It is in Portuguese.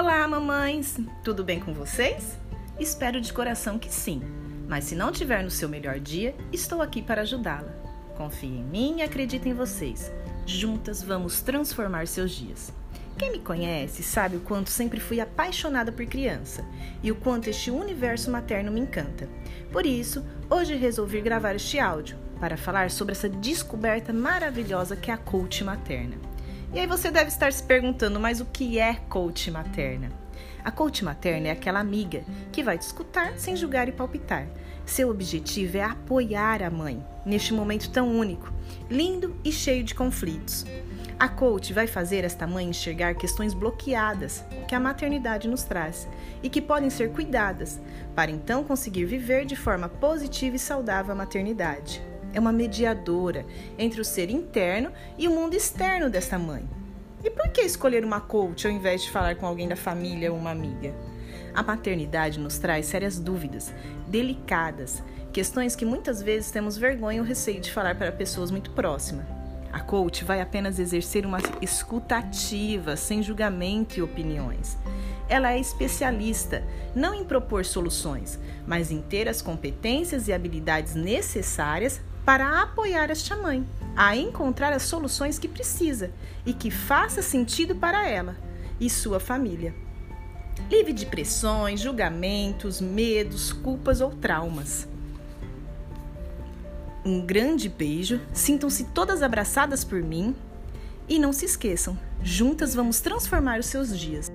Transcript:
Olá, mamães! Tudo bem com vocês? Espero de coração que sim, mas se não tiver no seu melhor dia, estou aqui para ajudá-la. Confie em mim e acredite em vocês. Juntas vamos transformar seus dias. Quem me conhece sabe o quanto sempre fui apaixonada por criança e o quanto este universo materno me encanta. Por isso, hoje resolvi gravar este áudio para falar sobre essa descoberta maravilhosa que é a coach materna. E aí você deve estar se perguntando, mas o que é coach materna? A coach materna é aquela amiga que vai te escutar sem julgar e palpitar. Seu objetivo é apoiar a mãe neste momento tão único, lindo e cheio de conflitos. A coach vai fazer esta mãe enxergar questões bloqueadas que a maternidade nos traz e que podem ser cuidadas, para então conseguir viver de forma positiva e saudável a maternidade é uma mediadora entre o ser interno e o mundo externo desta mãe. E por que escolher uma coach ao invés de falar com alguém da família ou uma amiga? A maternidade nos traz sérias dúvidas, delicadas, questões que muitas vezes temos vergonha ou receio de falar para pessoas muito próximas. A coach vai apenas exercer uma escutativa, sem julgamento e opiniões. Ela é especialista não em propor soluções, mas em ter as competências e habilidades necessárias para apoiar esta mãe a encontrar as soluções que precisa e que faça sentido para ela e sua família. Livre de pressões, julgamentos, medos, culpas ou traumas. Um grande beijo, sintam-se todas abraçadas por mim e não se esqueçam, juntas vamos transformar os seus dias.